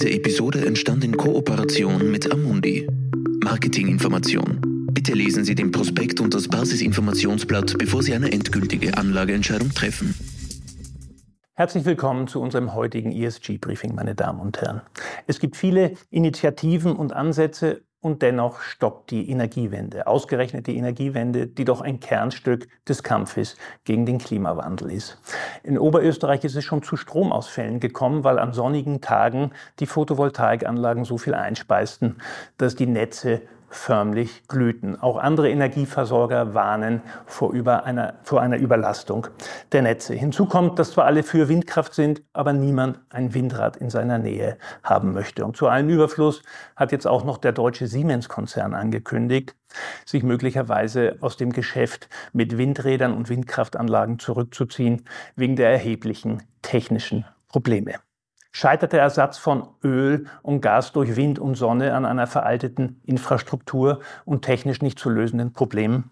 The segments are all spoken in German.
Diese Episode entstand in Kooperation mit Amundi. Marketinginformation. Bitte lesen Sie den Prospekt und das Basisinformationsblatt, bevor Sie eine endgültige Anlageentscheidung treffen. Herzlich willkommen zu unserem heutigen ESG-Briefing, meine Damen und Herren. Es gibt viele Initiativen und Ansätze und dennoch stoppt die Energiewende. Ausgerechnet die Energiewende, die doch ein Kernstück des Kampfes gegen den Klimawandel ist. In Oberösterreich ist es schon zu Stromausfällen gekommen, weil an sonnigen Tagen die Photovoltaikanlagen so viel einspeisten, dass die Netze förmlich glühten. Auch andere Energieversorger warnen vor, über einer, vor einer Überlastung der Netze. Hinzu kommt, dass zwar alle für Windkraft sind, aber niemand ein Windrad in seiner Nähe haben möchte. Und zu allem Überfluss hat jetzt auch noch der deutsche Siemens-Konzern angekündigt, sich möglicherweise aus dem Geschäft mit Windrädern und Windkraftanlagen zurückzuziehen, wegen der erheblichen technischen Probleme scheitert der Ersatz von Öl und Gas durch Wind und Sonne an einer veralteten Infrastruktur und technisch nicht zu lösenden Problemen?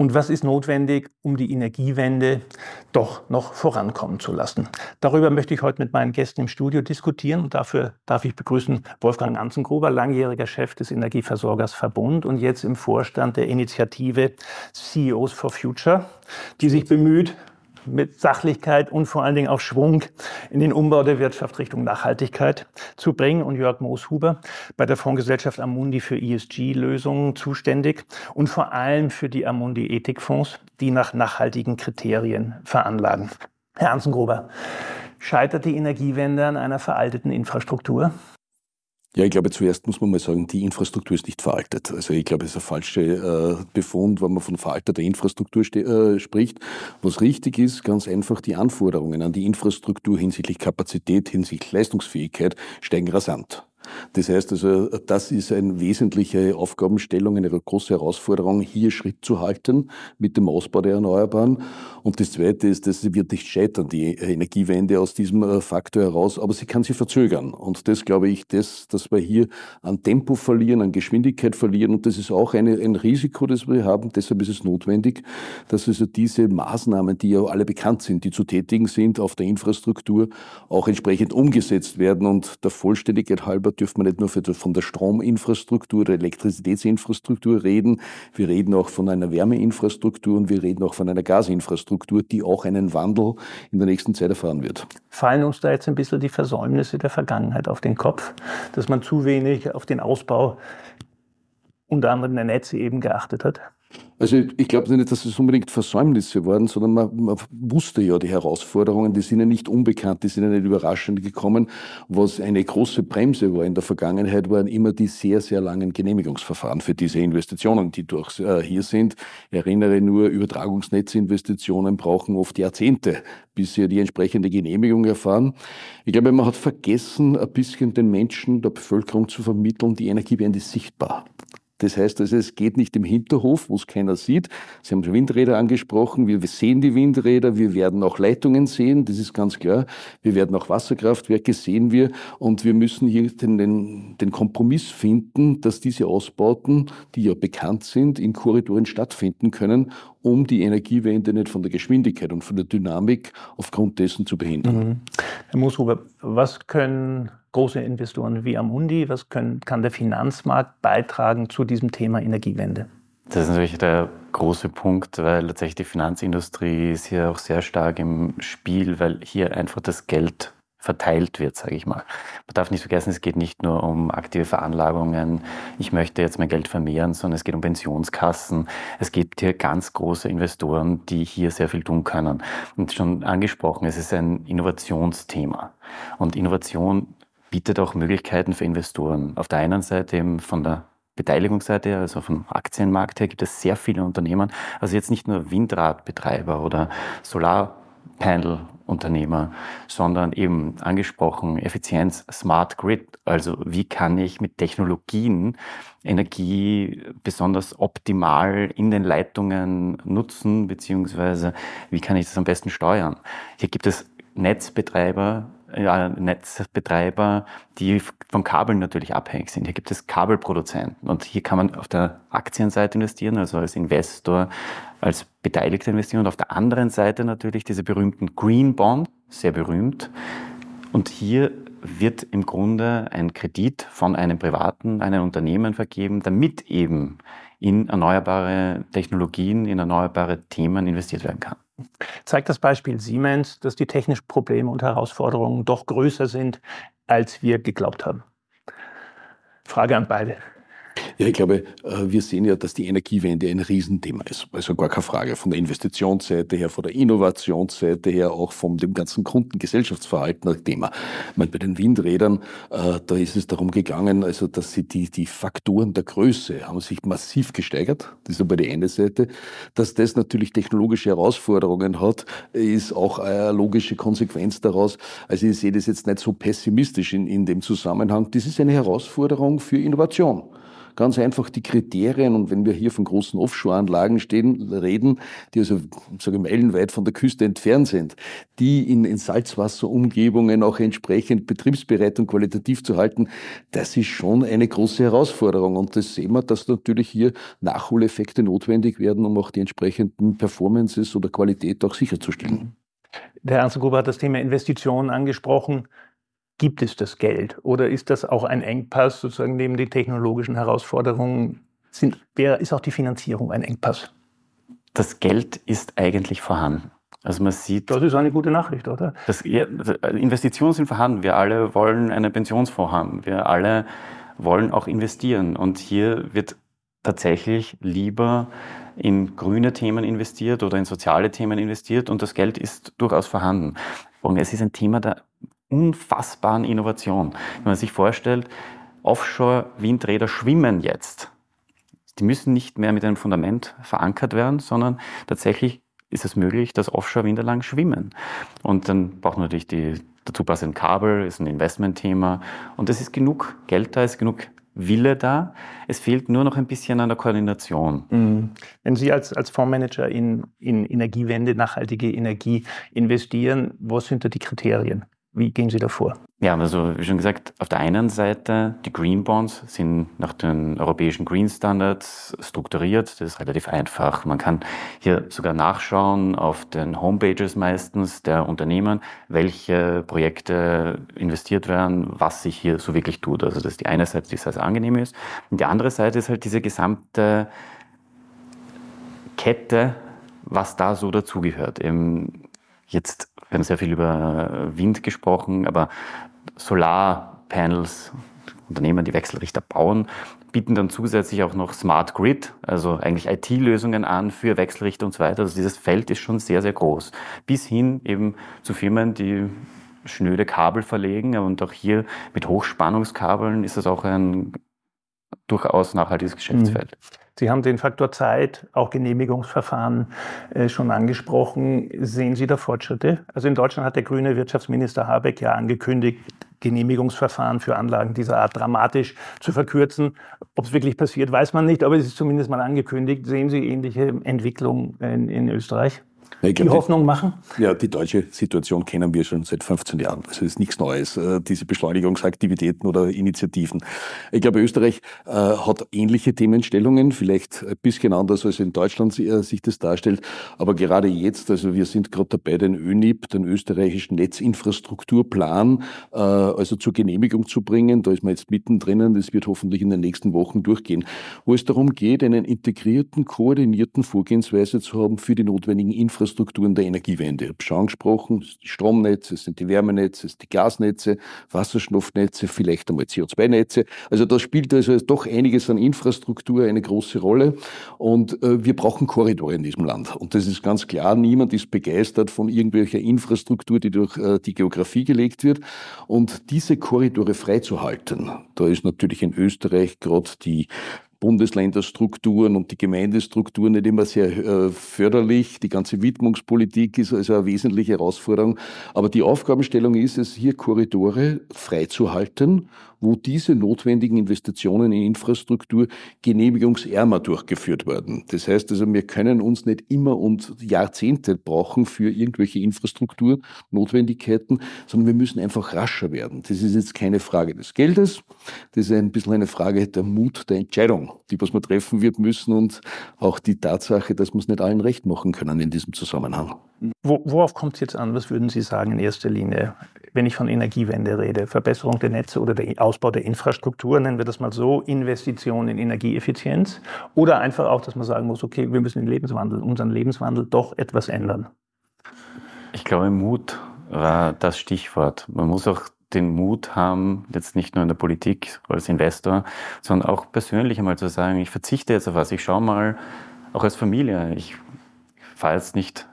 Und was ist notwendig, um die Energiewende doch noch vorankommen zu lassen? Darüber möchte ich heute mit meinen Gästen im Studio diskutieren. Und dafür darf ich begrüßen Wolfgang Anzengruber, langjähriger Chef des Energieversorgers Verbund und jetzt im Vorstand der Initiative CEOs for Future, die sich bemüht, mit Sachlichkeit und vor allen Dingen auch Schwung in den Umbau der Wirtschaft Richtung Nachhaltigkeit zu bringen. Und Jörg Mooshuber bei der Fondsgesellschaft Amundi für ESG-Lösungen zuständig und vor allem für die Amundi Ethikfonds, die nach nachhaltigen Kriterien veranlagen. Herr Ansengruber, scheitert die Energiewende an einer veralteten Infrastruktur? Ja, ich glaube, zuerst muss man mal sagen, die Infrastruktur ist nicht veraltet. Also ich glaube, es ist ein falscher äh, Befund, wenn man von veralteter Infrastruktur äh, spricht. Was richtig ist, ganz einfach, die Anforderungen an die Infrastruktur hinsichtlich Kapazität, hinsichtlich Leistungsfähigkeit steigen rasant. Das heißt also, das ist eine wesentliche Aufgabenstellung, eine große Herausforderung, hier Schritt zu halten mit dem Ausbau der Erneuerbaren. Und das Zweite ist, sie wird nicht scheitern, die Energiewende aus diesem äh, Faktor heraus, aber sie kann sie verzögern. Und das glaube ich, das, dass wir hier an Tempo verlieren, an Geschwindigkeit verlieren. Und das ist auch eine, ein Risiko, das wir haben. Deshalb ist es notwendig, dass also diese Maßnahmen, die ja alle bekannt sind, die zu tätigen sind auf der Infrastruktur, auch entsprechend umgesetzt werden. Und der Vollständigkeit halber dürfen wir nicht nur von der Strominfrastruktur, der Elektrizitätsinfrastruktur reden, wir reden auch von einer Wärmeinfrastruktur und wir reden auch von einer Gasinfrastruktur, die auch einen Wandel in der nächsten Zeit erfahren wird. Fallen uns da jetzt ein bisschen die Versäumnisse der Vergangenheit auf den Kopf, dass man zu wenig auf den Ausbau unter anderem der Netze eben geachtet hat? Also ich glaube nicht, dass es unbedingt Versäumnisse waren, sondern man, man, wusste ja die Herausforderungen, die sind ja nicht unbekannt, die sind ja nicht überraschend gekommen. Was eine große Bremse war in der Vergangenheit, waren immer die sehr, sehr langen Genehmigungsverfahren für diese Investitionen, die durch äh, hier sind. Ich erinnere nur, Übertragungsnetzinvestitionen brauchen oft Jahrzehnte, bis sie die entsprechende Genehmigung erfahren. Ich glaube, man hat vergessen, ein bisschen den Menschen, der Bevölkerung zu vermitteln, die Energiewende sichtbar. Das heißt also, es geht nicht im Hinterhof, wo es keiner sieht. Sie haben Windräder angesprochen. Wir sehen die Windräder. Wir werden auch Leitungen sehen. Das ist ganz klar. Wir werden auch Wasserkraftwerke sehen wir. Und wir müssen hier den, den, den Kompromiss finden, dass diese Ausbauten, die ja bekannt sind, in Korridoren stattfinden können, um die Energiewende nicht von der Geschwindigkeit und von der Dynamik aufgrund dessen zu behindern. Mhm. Herr Mooshuber, was können große Investoren wie Amundi, was können, kann der Finanzmarkt beitragen zu diesem Thema Energiewende? Das ist natürlich der große Punkt, weil tatsächlich die Finanzindustrie ist hier auch sehr stark im Spiel, weil hier einfach das Geld verteilt wird, sage ich mal. Man darf nicht vergessen, es geht nicht nur um aktive Veranlagungen, ich möchte jetzt mein Geld vermehren, sondern es geht um Pensionskassen. Es gibt hier ganz große Investoren, die hier sehr viel tun können. Und schon angesprochen, es ist ein Innovationsthema. Und Innovation bietet auch Möglichkeiten für Investoren. Auf der einen Seite eben von der Beteiligungsseite, also vom Aktienmarkt her, gibt es sehr viele Unternehmen. Also jetzt nicht nur Windradbetreiber oder Solarpanel-Unternehmer, sondern eben angesprochen Effizienz, Smart Grid. Also wie kann ich mit Technologien Energie besonders optimal in den Leitungen nutzen, beziehungsweise wie kann ich das am besten steuern? Hier gibt es Netzbetreiber, ja, Netzbetreiber, die von Kabeln natürlich abhängig sind. Hier gibt es Kabelproduzenten und hier kann man auf der Aktienseite investieren, also als Investor, als Beteiligter investieren und auf der anderen Seite natürlich diese berühmten Green Bond, sehr berühmt. Und hier wird im Grunde ein Kredit von einem privaten, einem Unternehmen vergeben, damit eben in erneuerbare Technologien, in erneuerbare Themen investiert werden kann. Zeigt das Beispiel Siemens, dass die technischen Probleme und Herausforderungen doch größer sind, als wir geglaubt haben? Frage an beide. Ja, ich glaube, äh, wir sehen ja, dass die Energiewende ein Riesenthema ist. Also gar keine Frage. Von der Investitionsseite her, von der Innovationsseite her, auch von dem ganzen Kundengesellschaftsverhalten Thema. Ich meine, bei den Windrädern, äh, da ist es darum gegangen, also, dass sie die, die Faktoren der Größe haben sich massiv gesteigert. Das ist aber die eine Seite. Dass das natürlich technologische Herausforderungen hat, ist auch eine logische Konsequenz daraus. Also ich sehe das jetzt nicht so pessimistisch in, in dem Zusammenhang. Das ist eine Herausforderung für Innovation ganz einfach die Kriterien. Und wenn wir hier von großen Offshore-Anlagen reden, die also, sage ich, meilenweit von der Küste entfernt sind, die in, in Salzwasserumgebungen auch entsprechend betriebsbereit und qualitativ zu halten, das ist schon eine große Herausforderung. Und das sehen wir, dass natürlich hier Nachholeffekte notwendig werden, um auch die entsprechenden Performances oder Qualität auch sicherzustellen. Der Ernst Gruber hat das Thema Investitionen angesprochen. Gibt es das Geld oder ist das auch ein Engpass, sozusagen neben den technologischen Herausforderungen? Sind, wer, ist auch die Finanzierung ein Engpass? Das Geld ist eigentlich vorhanden. Also man sieht. Das ist eine gute Nachricht, oder? Das, ja, Investitionen sind vorhanden. Wir alle wollen einen Pensionsfonds haben. Wir alle wollen auch investieren. Und hier wird tatsächlich lieber in grüne Themen investiert oder in soziale Themen investiert und das Geld ist durchaus vorhanden. Und es ist ein Thema der unfassbaren Innovation. Wenn man sich vorstellt, Offshore-Windräder schwimmen jetzt. Die müssen nicht mehr mit einem Fundament verankert werden, sondern tatsächlich ist es möglich, dass Offshore-Windanlagen schwimmen. Und dann braucht man natürlich die dazu passenden Kabel, ist ein Investmentthema. Und es ist genug Geld da, ist genug Wille da. Es fehlt nur noch ein bisschen an der Koordination. Mhm. Wenn Sie als, als Fondsmanager in, in Energiewende, nachhaltige Energie investieren, was sind da die Kriterien? Wie gehen Sie da vor? Ja, also wie schon gesagt, auf der einen Seite, die Green Bonds sind nach den europäischen Green Standards strukturiert. Das ist relativ einfach. Man kann hier sogar nachschauen auf den Homepages meistens der Unternehmen, welche Projekte investiert werden, was sich hier so wirklich tut. Also das ist die eine Seite, die sehr, sehr angenehm ist. Und die andere Seite ist halt diese gesamte Kette, was da so dazugehört. Jetzt wir haben sehr viel über Wind gesprochen, aber Solarpanels, Unternehmen, die Wechselrichter bauen, bieten dann zusätzlich auch noch Smart Grid, also eigentlich IT-Lösungen an für Wechselrichter und so weiter. Also dieses Feld ist schon sehr, sehr groß. Bis hin eben zu Firmen, die schnöde Kabel verlegen und auch hier mit Hochspannungskabeln ist das auch ein durchaus nachhaltiges Geschäftsfeld. Mhm. Sie haben den Faktor Zeit, auch Genehmigungsverfahren äh, schon angesprochen. Sehen Sie da Fortschritte? Also in Deutschland hat der grüne Wirtschaftsminister Habeck ja angekündigt, Genehmigungsverfahren für Anlagen dieser Art dramatisch zu verkürzen. Ob es wirklich passiert, weiß man nicht, aber es ist zumindest mal angekündigt. Sehen Sie ähnliche Entwicklungen in, in Österreich? Die glaub, Hoffnung machen? Ja, die deutsche Situation kennen wir schon seit 15 Jahren. Also es ist nichts Neues, äh, diese Beschleunigungsaktivitäten oder Initiativen. Ich glaube, Österreich äh, hat ähnliche Themenstellungen, vielleicht ein bisschen anders als in Deutschland äh, sich das darstellt. Aber gerade jetzt, also wir sind gerade dabei, den ÖNIP, den österreichischen Netzinfrastrukturplan, also zur Genehmigung zu bringen. Da ist man jetzt mittendrin. Das wird hoffentlich in den nächsten Wochen durchgehen, wo es darum geht, einen integrierten, koordinierten Vorgehensweise zu haben für die notwendigen Infrastrukturen Infrastrukturen der Energiewende. Ich habe schon angesprochen, die Stromnetze, es sind die Wärmenetze, es sind die Gasnetze, Wasserstoffnetze, vielleicht einmal CO2-Netze. Also da spielt also doch einiges an Infrastruktur eine große Rolle. Und äh, wir brauchen Korridore in diesem Land. Und das ist ganz klar, niemand ist begeistert von irgendwelcher Infrastruktur, die durch äh, die Geografie gelegt wird. Und diese Korridore freizuhalten, da ist natürlich in Österreich gerade die Bundesländerstrukturen und die Gemeindestrukturen nicht immer sehr äh, förderlich. Die ganze Widmungspolitik ist also eine wesentliche Herausforderung. Aber die Aufgabenstellung ist es, hier Korridore freizuhalten wo diese notwendigen Investitionen in Infrastruktur genehmigungsärmer durchgeführt werden. Das heißt also, wir können uns nicht immer und Jahrzehnte brauchen für irgendwelche Infrastrukturnotwendigkeiten, sondern wir müssen einfach rascher werden. Das ist jetzt keine Frage des Geldes, das ist ein bisschen eine Frage der Mut der Entscheidung, die was man treffen wird müssen und auch die Tatsache, dass wir es nicht allen recht machen können in diesem Zusammenhang. Wo, worauf kommt es jetzt an? Was würden Sie sagen in erster Linie, wenn ich von Energiewende rede? Verbesserung der Netze oder der Ausbau der Infrastruktur, nennen wir das mal so, Investitionen in Energieeffizienz oder einfach auch, dass man sagen muss, okay, wir müssen den Lebenswandel, unseren Lebenswandel doch etwas ändern? Ich glaube, Mut war das Stichwort. Man muss auch den Mut haben, jetzt nicht nur in der Politik als Investor, sondern auch persönlich einmal zu sagen, ich verzichte jetzt auf was, ich schaue mal, auch als Familie, ich fahre jetzt nicht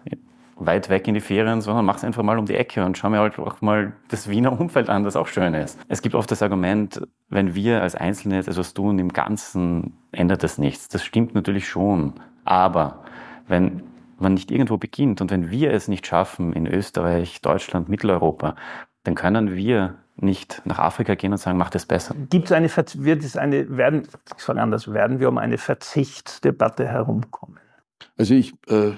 weit weg in die Ferien, sondern mach's einfach mal um die Ecke und schau mir halt auch mal das Wiener Umfeld an, das auch schön ist. Es gibt oft das Argument, wenn wir als Einzelne etwas tun, im Ganzen ändert das nichts. Das stimmt natürlich schon. Aber wenn man nicht irgendwo beginnt und wenn wir es nicht schaffen in Österreich, Deutschland, Mitteleuropa, dann können wir nicht nach Afrika gehen und sagen, macht es besser. Gibt es eine, wird es eine, werden, ich sage anders, werden wir um eine Verzichtsdebatte herumkommen? Also ich äh,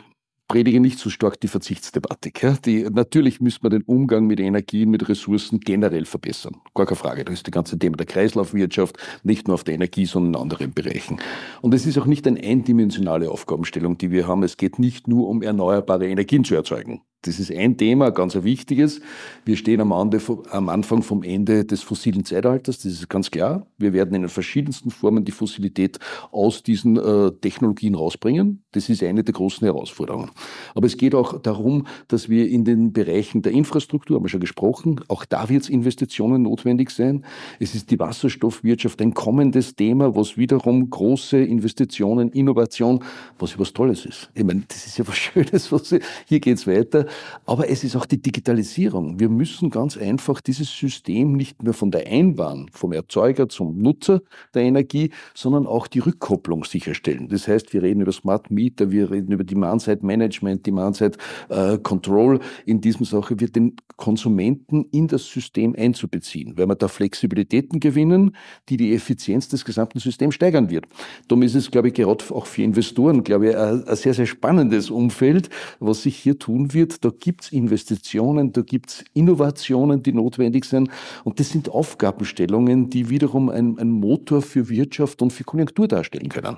predige nicht so stark die Verzichtsdebatte. Die, natürlich müssen wir den Umgang mit Energien, mit Ressourcen generell verbessern. Gar keine Frage. Das ist das ganze Thema der Kreislaufwirtschaft, nicht nur auf der Energie, sondern in anderen Bereichen. Und es ist auch nicht eine eindimensionale Aufgabenstellung, die wir haben. Es geht nicht nur um erneuerbare Energien zu erzeugen. Das ist ein Thema, ganz ein wichtiges. Wir stehen am, Anfang vom Ende des fossilen Zeitalters, das ist ganz klar. Wir werden in den verschiedensten Formen die Fossilität aus diesen äh, Technologien rausbringen. Das ist eine der großen Herausforderungen. Aber es geht auch darum, dass wir in den Bereichen der Infrastruktur, haben wir schon gesprochen, auch da wird es Investitionen notwendig sein. Es ist die Wasserstoffwirtschaft ein kommendes Thema, was wiederum große Investitionen, Innovation, was was Tolles ist. Ich meine, das ist ja was Schönes. Was, hier geht's weiter. Aber es ist auch die Digitalisierung. Wir müssen ganz einfach dieses System nicht mehr von der Einbahn, vom Erzeuger zum Nutzer der Energie, sondern auch die Rückkopplung sicherstellen. Das heißt, wir reden über Smart Meter, wir reden über Demand-Side Management, Demand-Side äh, Control. In diesem Sache wird den Konsumenten in das System einzubeziehen, weil wir da Flexibilitäten gewinnen, die die Effizienz des gesamten Systems steigern wird. Darum ist es, glaube ich, gerade auch für Investoren, glaube ich, ein sehr, sehr spannendes Umfeld, was sich hier tun wird, da gibt's Investitionen, da gibt's Innovationen, die notwendig sind. Und das sind Aufgabenstellungen, die wiederum ein, ein Motor für Wirtschaft und für Konjunktur darstellen können.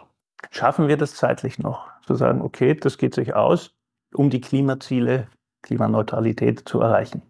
Schaffen wir das zeitlich noch? Zu sagen, okay, das geht sich aus, um die Klimaziele, Klimaneutralität zu erreichen?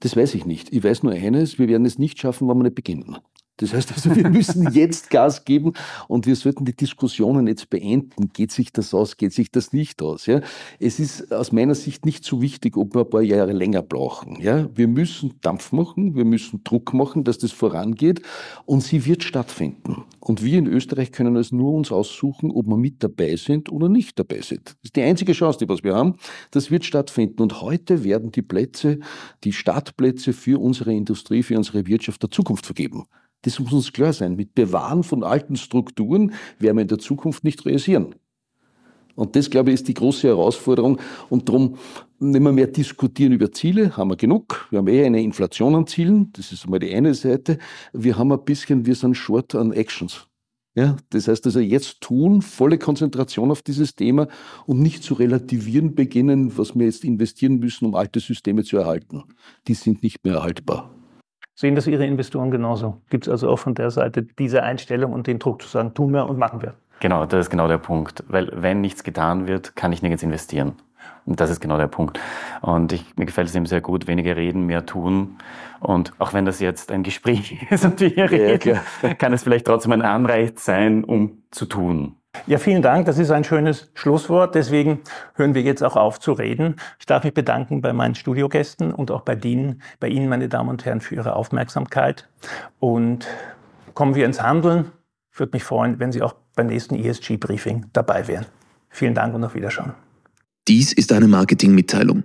Das weiß ich nicht. Ich weiß nur eines, wir werden es nicht schaffen, wenn wir nicht beginnen. Das heißt also, wir müssen jetzt Gas geben und wir sollten die Diskussionen jetzt beenden. Geht sich das aus? Geht sich das nicht aus? Ja? Es ist aus meiner Sicht nicht so wichtig, ob wir ein paar Jahre länger brauchen. Ja? Wir müssen Dampf machen, wir müssen Druck machen, dass das vorangeht und sie wird stattfinden. Und wir in Österreich können es nur uns aussuchen, ob wir mit dabei sind oder nicht dabei sind. Das ist die einzige Chance, die was wir haben. Das wird stattfinden. Und heute werden die Plätze, die Startplätze für unsere Industrie, für unsere Wirtschaft der Zukunft vergeben. Das muss uns klar sein. Mit Bewahren von alten Strukturen werden wir in der Zukunft nicht realisieren. Und das, glaube ich, ist die große Herausforderung. Und darum nicht mehr, mehr diskutieren über Ziele, haben wir genug. Wir haben eher eine Inflation an Zielen. Das ist einmal die eine Seite. Wir haben ein bisschen, wir sind short an Actions. Ja, das heißt also jetzt tun, volle Konzentration auf dieses Thema und nicht zu relativieren beginnen, was wir jetzt investieren müssen, um alte Systeme zu erhalten. Die sind nicht mehr erhaltbar. Sehen das Ihre Investoren genauso? Gibt es also auch von der Seite diese Einstellung und den Druck zu sagen, tun wir und machen wir? Genau, das ist genau der Punkt. Weil wenn nichts getan wird, kann ich nirgends investieren. Und das ist genau der Punkt. Und ich, mir gefällt es eben sehr gut, weniger reden, mehr tun. Und auch wenn das jetzt ein Gespräch ist und wir hier reden, ja, kann es vielleicht trotzdem ein Anreiz sein, um zu tun. Ja, vielen Dank. Das ist ein schönes Schlusswort. Deswegen hören wir jetzt auch auf zu reden. Ich darf mich bedanken bei meinen Studiogästen und auch bei Ihnen, bei Ihnen, meine Damen und Herren, für Ihre Aufmerksamkeit. Und kommen wir ins Handeln. Ich würde mich freuen, wenn Sie auch beim nächsten ESG-Briefing dabei wären. Vielen Dank und auf Wiederschauen. Dies ist eine Marketingmitteilung.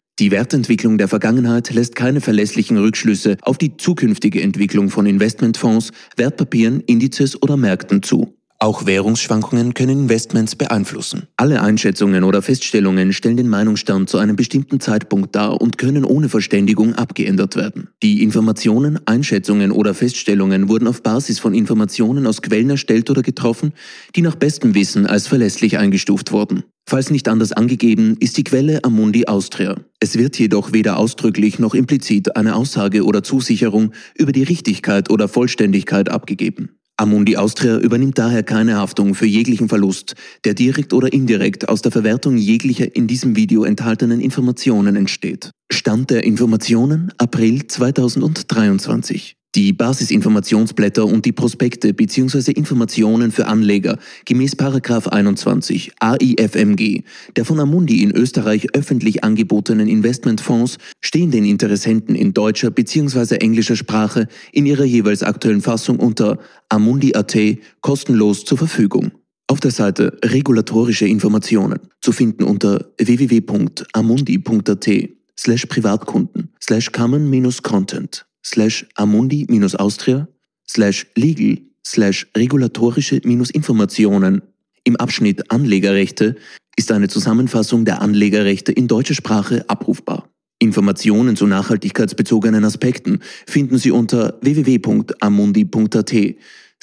Die Wertentwicklung der Vergangenheit lässt keine verlässlichen Rückschlüsse auf die zukünftige Entwicklung von Investmentfonds, Wertpapieren, Indizes oder Märkten zu. Auch Währungsschwankungen können Investments beeinflussen. Alle Einschätzungen oder Feststellungen stellen den Meinungsstand zu einem bestimmten Zeitpunkt dar und können ohne Verständigung abgeändert werden. Die Informationen, Einschätzungen oder Feststellungen wurden auf Basis von Informationen aus Quellen erstellt oder getroffen, die nach bestem Wissen als verlässlich eingestuft wurden. Falls nicht anders angegeben, ist die Quelle Amundi Austria. Es wird jedoch weder ausdrücklich noch implizit eine Aussage oder Zusicherung über die Richtigkeit oder Vollständigkeit abgegeben. Amundi Austria übernimmt daher keine Haftung für jeglichen Verlust, der direkt oder indirekt aus der Verwertung jeglicher in diesem Video enthaltenen Informationen entsteht. Stand der Informationen April 2023. Die Basisinformationsblätter und die Prospekte bzw. Informationen für Anleger gemäß 21 AIFMG der von Amundi in Österreich öffentlich angebotenen Investmentfonds stehen den Interessenten in deutscher bzw. englischer Sprache in ihrer jeweils aktuellen Fassung unter Amundi.at kostenlos zur Verfügung. Auf der Seite Regulatorische Informationen zu finden unter www.amundi.at slash Privatkunden slash common-content slash amundi-austria slash legal slash regulatorische-informationen im Abschnitt Anlegerrechte ist eine Zusammenfassung der Anlegerrechte in deutscher Sprache abrufbar. Informationen zu nachhaltigkeitsbezogenen Aspekten finden Sie unter www.amundi.at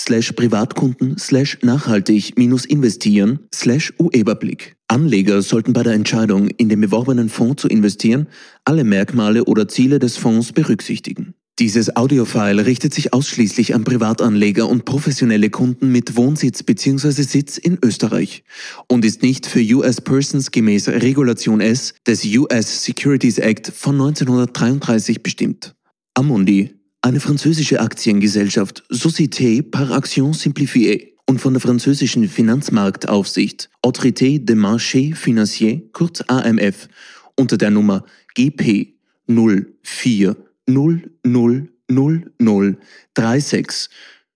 slash Privatkunden slash nachhaltig minus investieren slash Ueberblick. Anleger sollten bei der Entscheidung, in den beworbenen Fonds zu investieren, alle Merkmale oder Ziele des Fonds berücksichtigen. Dieses Audiofile richtet sich ausschließlich an Privatanleger und professionelle Kunden mit Wohnsitz bzw. Sitz in Österreich und ist nicht für US Persons gemäß Regulation S des US Securities Act von 1933 bestimmt. Amundi, eine französische Aktiengesellschaft Société par Action Simplifiée und von der französischen Finanzmarktaufsicht Autorité des Marchés Financiers, kurz AMF, unter der Nummer GP 04 00036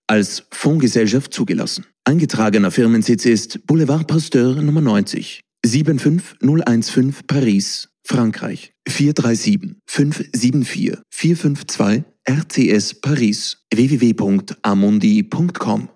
als Fondsgesellschaft zugelassen. Eingetragener Firmensitz ist Boulevard Pasteur Nummer 90, 75015 Paris, Frankreich 437 574 452 RCS Paris www.amundi.com